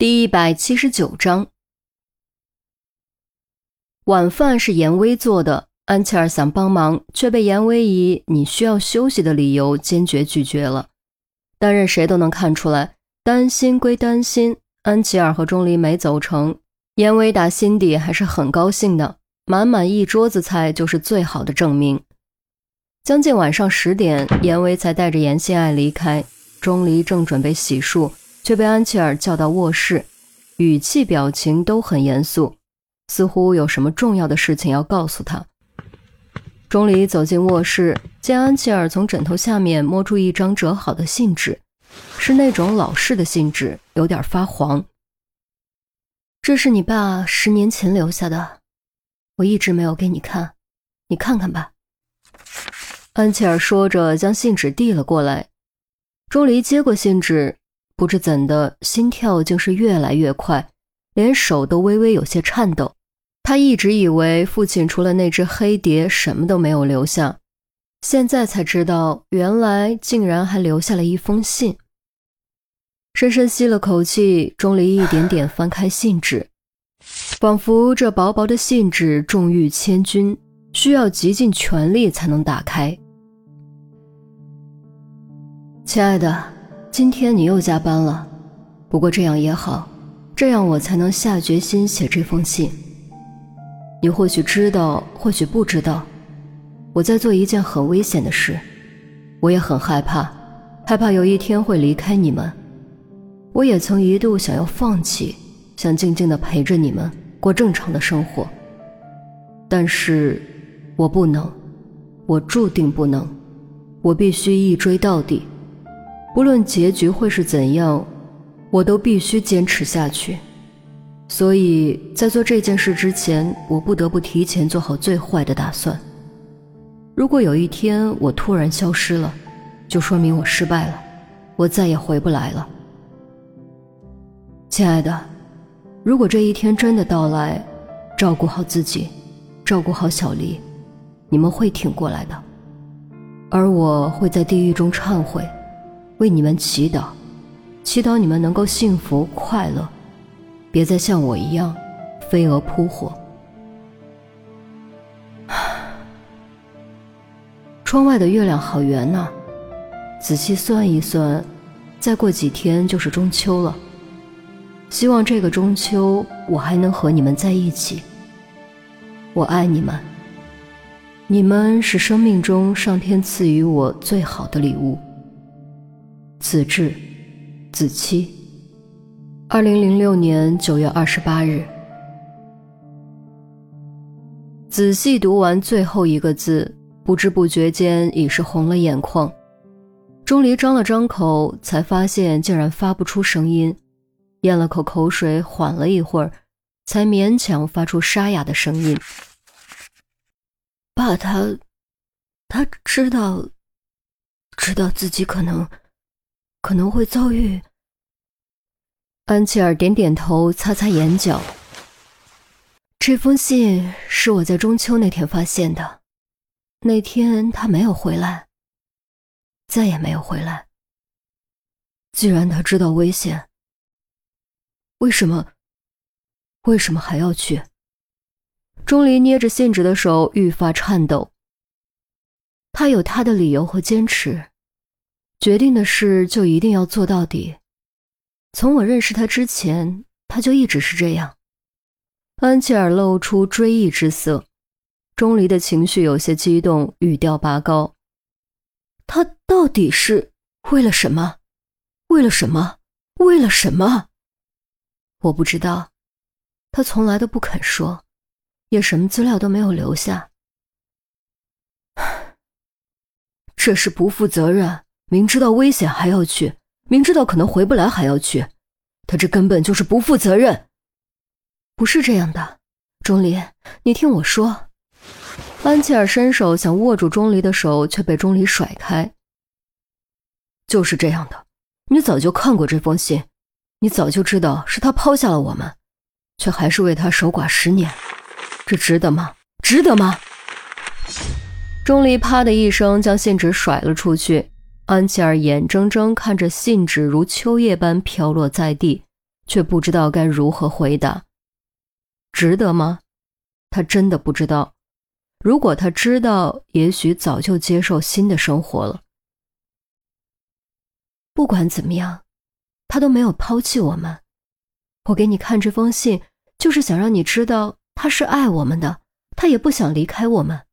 第一百七十九章，晚饭是严威做的。安琪儿想帮忙，却被严威以“你需要休息”的理由坚决拒绝了。但任谁都能看出来，担心归担心，安琪儿和钟离没走成，严威打心底还是很高兴的。满满一桌子菜就是最好的证明。将近晚上十点，严威才带着严心爱离开。钟离正准备洗漱。却被安琪儿叫到卧室，语气表情都很严肃，似乎有什么重要的事情要告诉他。钟离走进卧室，见安琪儿从枕头下面摸出一张折好的信纸，是那种老式的信纸，有点发黄。这是你爸十年前留下的，我一直没有给你看，你看看吧。安琪儿说着，将信纸递了过来。钟离接过信纸。不知怎的，心跳竟是越来越快，连手都微微有些颤抖。他一直以为父亲除了那只黑蝶什么都没有留下，现在才知道，原来竟然还留下了一封信。深深吸了口气，钟离一点点翻开信纸，仿佛这薄薄的信纸重逾千钧，需要极尽全力才能打开。亲爱的。今天你又加班了，不过这样也好，这样我才能下决心写这封信。你或许知道，或许不知道，我在做一件很危险的事，我也很害怕，害怕有一天会离开你们。我也曾一度想要放弃，想静静的陪着你们过正常的生活，但是我不能，我注定不能，我必须一追到底。无论结局会是怎样，我都必须坚持下去。所以在做这件事之前，我不得不提前做好最坏的打算。如果有一天我突然消失了，就说明我失败了，我再也回不来了。亲爱的，如果这一天真的到来，照顾好自己，照顾好小黎，你们会挺过来的，而我会在地狱中忏悔。为你们祈祷，祈祷你们能够幸福快乐，别再像我一样飞蛾扑火。窗外的月亮好圆呐，仔细算一算，再过几天就是中秋了。希望这个中秋我还能和你们在一起。我爱你们，你们是生命中上天赐予我最好的礼物。子至，子期。二零零六年九月二十八日。仔细读完最后一个字，不知不觉间已是红了眼眶。钟离张了张口，才发现竟然发不出声音，咽了口口水，缓了一会儿，才勉强发出沙哑的声音：“爸，他，他知道，知道自己可能。”可能会遭遇。安琪儿点点头，擦擦眼角。这封信是我在中秋那天发现的，那天他没有回来，再也没有回来。既然他知道危险，为什么？为什么还要去？钟离捏着信纸的手愈发颤抖。他有他的理由和坚持。决定的事就一定要做到底。从我认识他之前，他就一直是这样。安琪儿露出追忆之色，钟离的情绪有些激动，语调拔高：“他到底是为了什么？为了什么？为了什么？我不知道。他从来都不肯说，也什么资料都没有留下。这是不负责任。”明知道危险还要去，明知道可能回不来还要去，他这根本就是不负责任。不是这样的，钟离，你听我说。安琪儿伸手想握住钟离的手，却被钟离甩开。就是这样的，你早就看过这封信，你早就知道是他抛下了我们，却还是为他守寡十年，这值得吗？值得吗？钟离啪的一声将信纸甩了出去。安琪儿眼睁睁看着信纸如秋叶般飘落在地，却不知道该如何回答。值得吗？他真的不知道。如果他知道，也许早就接受新的生活了。不管怎么样，他都没有抛弃我们。我给你看这封信，就是想让你知道他是爱我们的，他也不想离开我们。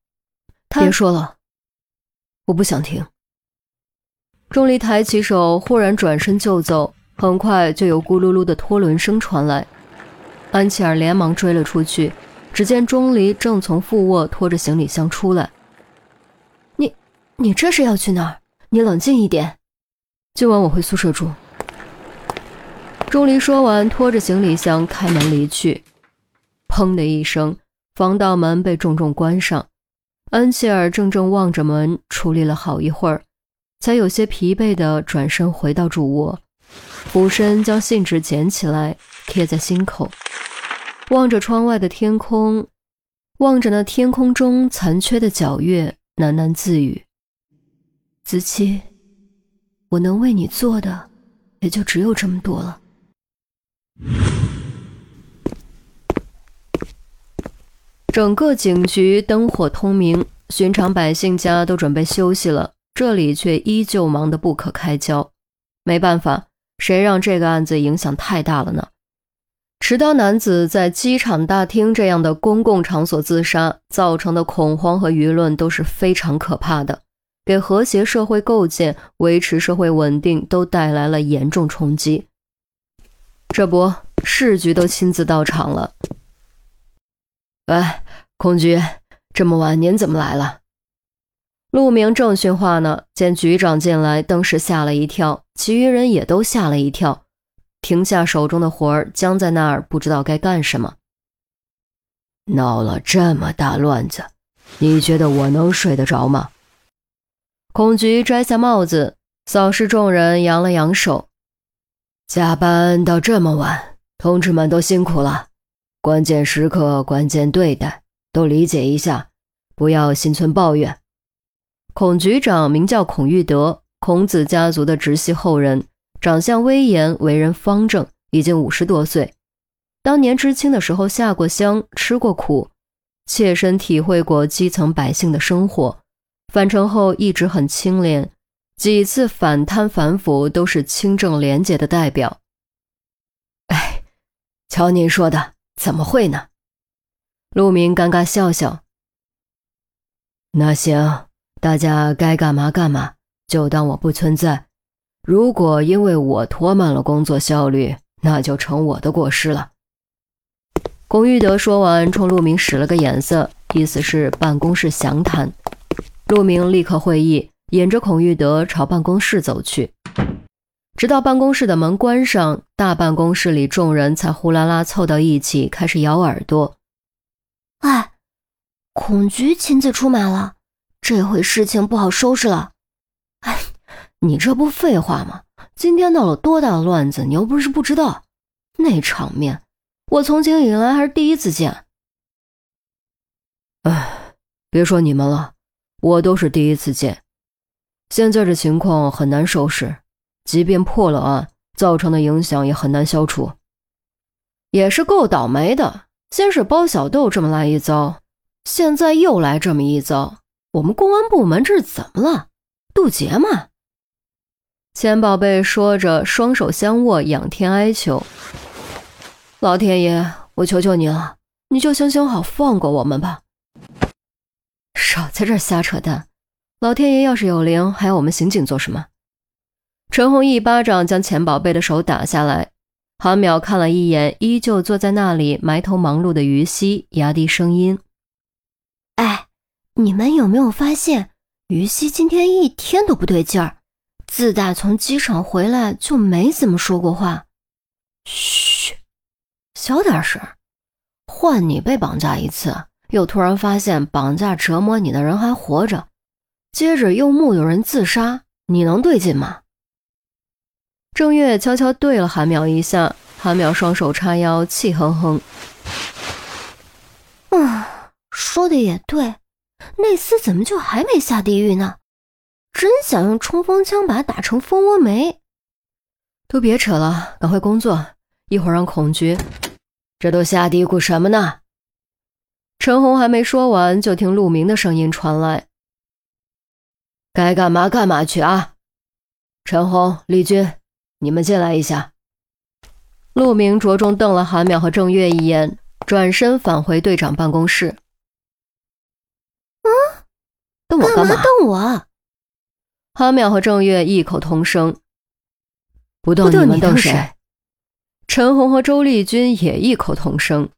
别说了，我不想听。钟离抬起手，忽然转身就走，很快就有咕噜噜的拖轮声传来。安琪儿连忙追了出去，只见钟离正从副卧拖着行李箱出来。你，你这是要去哪儿？你冷静一点。今晚我回宿舍住。钟离说完，拖着行李箱开门离去。砰的一声，防盗门被重重关上。安琪儿怔怔望着门，处理了好一会儿，才有些疲惫地转身回到主卧，俯身将信纸捡起来贴在心口，望着窗外的天空，望着那天空中残缺的皎月，喃喃自语：“子期，我能为你做的，也就只有这么多了。”整个警局灯火通明，寻常百姓家都准备休息了，这里却依旧忙得不可开交。没办法，谁让这个案子影响太大了呢？持刀男子在机场大厅这样的公共场所自杀，造成的恐慌和舆论都是非常可怕的，给和谐社会构建、维持社会稳定都带来了严重冲击。这不，市局都亲自到场了。喂，孔局，这么晚您怎么来了？陆明正训话呢，见局长进来，登时吓了一跳，其余人也都吓了一跳，停下手中的活儿，僵在那儿，不知道该干什么。闹了这么大乱子，你觉得我能睡得着吗？孔局摘下帽子，扫视众人，扬了扬手：“加班到这么晚，同志们都辛苦了。”关键时刻，关键对待，都理解一下，不要心存抱怨。孔局长名叫孔玉德，孔子家族的直系后人，长相威严，为人方正，已经五十多岁。当年知青的时候下过乡，吃过苦，切身体会过基层百姓的生活。返城后一直很清廉，几次反贪反腐都是清正廉洁的代表。哎，瞧您说的。怎么会呢？陆明尴尬笑笑。那行，大家该干嘛干嘛，就当我不存在。如果因为我拖慢了工作效率，那就成我的过失了。龚玉德说完，冲陆明使了个眼色，意思是办公室详谈。陆明立刻会意，引着孔玉德朝办公室走去。直到办公室的门关上，大办公室里众人才呼啦啦凑到一起，开始咬耳朵。哎，孔局亲自出马了，这回事情不好收拾了。哎，你这不废话吗？今天闹了多大的乱子，你又不是不知道。那场面，我从警以来还是第一次见。哎，别说你们了，我都是第一次见。现在这情况很难收拾。即便破了案，造成的影响也很难消除，也是够倒霉的。先是包小豆这么来一遭，现在又来这么一遭，我们公安部门这是怎么了？渡劫吗？钱宝贝说着，双手相握，仰天哀求：“老天爷，我求求你了，你就行行好，放过我们吧！少在这瞎扯淡！老天爷要是有灵，还要我们刑警做什么？”陈红一巴掌将钱宝贝的手打下来。韩淼看了一眼依旧坐在那里埋头忙碌的于西，压低声音：“，你们有没有发现，于西今天一天都不对劲儿？自打从机场回来就没怎么说过话。嘘，小点声。换你被绑架一次，又突然发现绑架折磨你的人还活着，接着又目睹人自杀，你能对劲吗？”郑月悄悄对了韩淼一下，韩淼双手叉腰，气哼哼：“嗯，说的也对，那厮怎么就还没下地狱呢？真想用冲锋枪把他打成蜂窝煤！都别扯了，赶快工作，一会儿让孔局。这都瞎嘀咕什么呢？陈红还没说完，就听陆明的声音传来：“该干嘛干嘛去啊！”陈红、丽君，你们进来一下。陆明着重瞪了韩淼和郑月一眼，转身返回队长办公室。嗯，瞪我干嘛？动我！韩淼和郑月异口同声：“不动你们动谁？”陈红和周丽君也异口同声。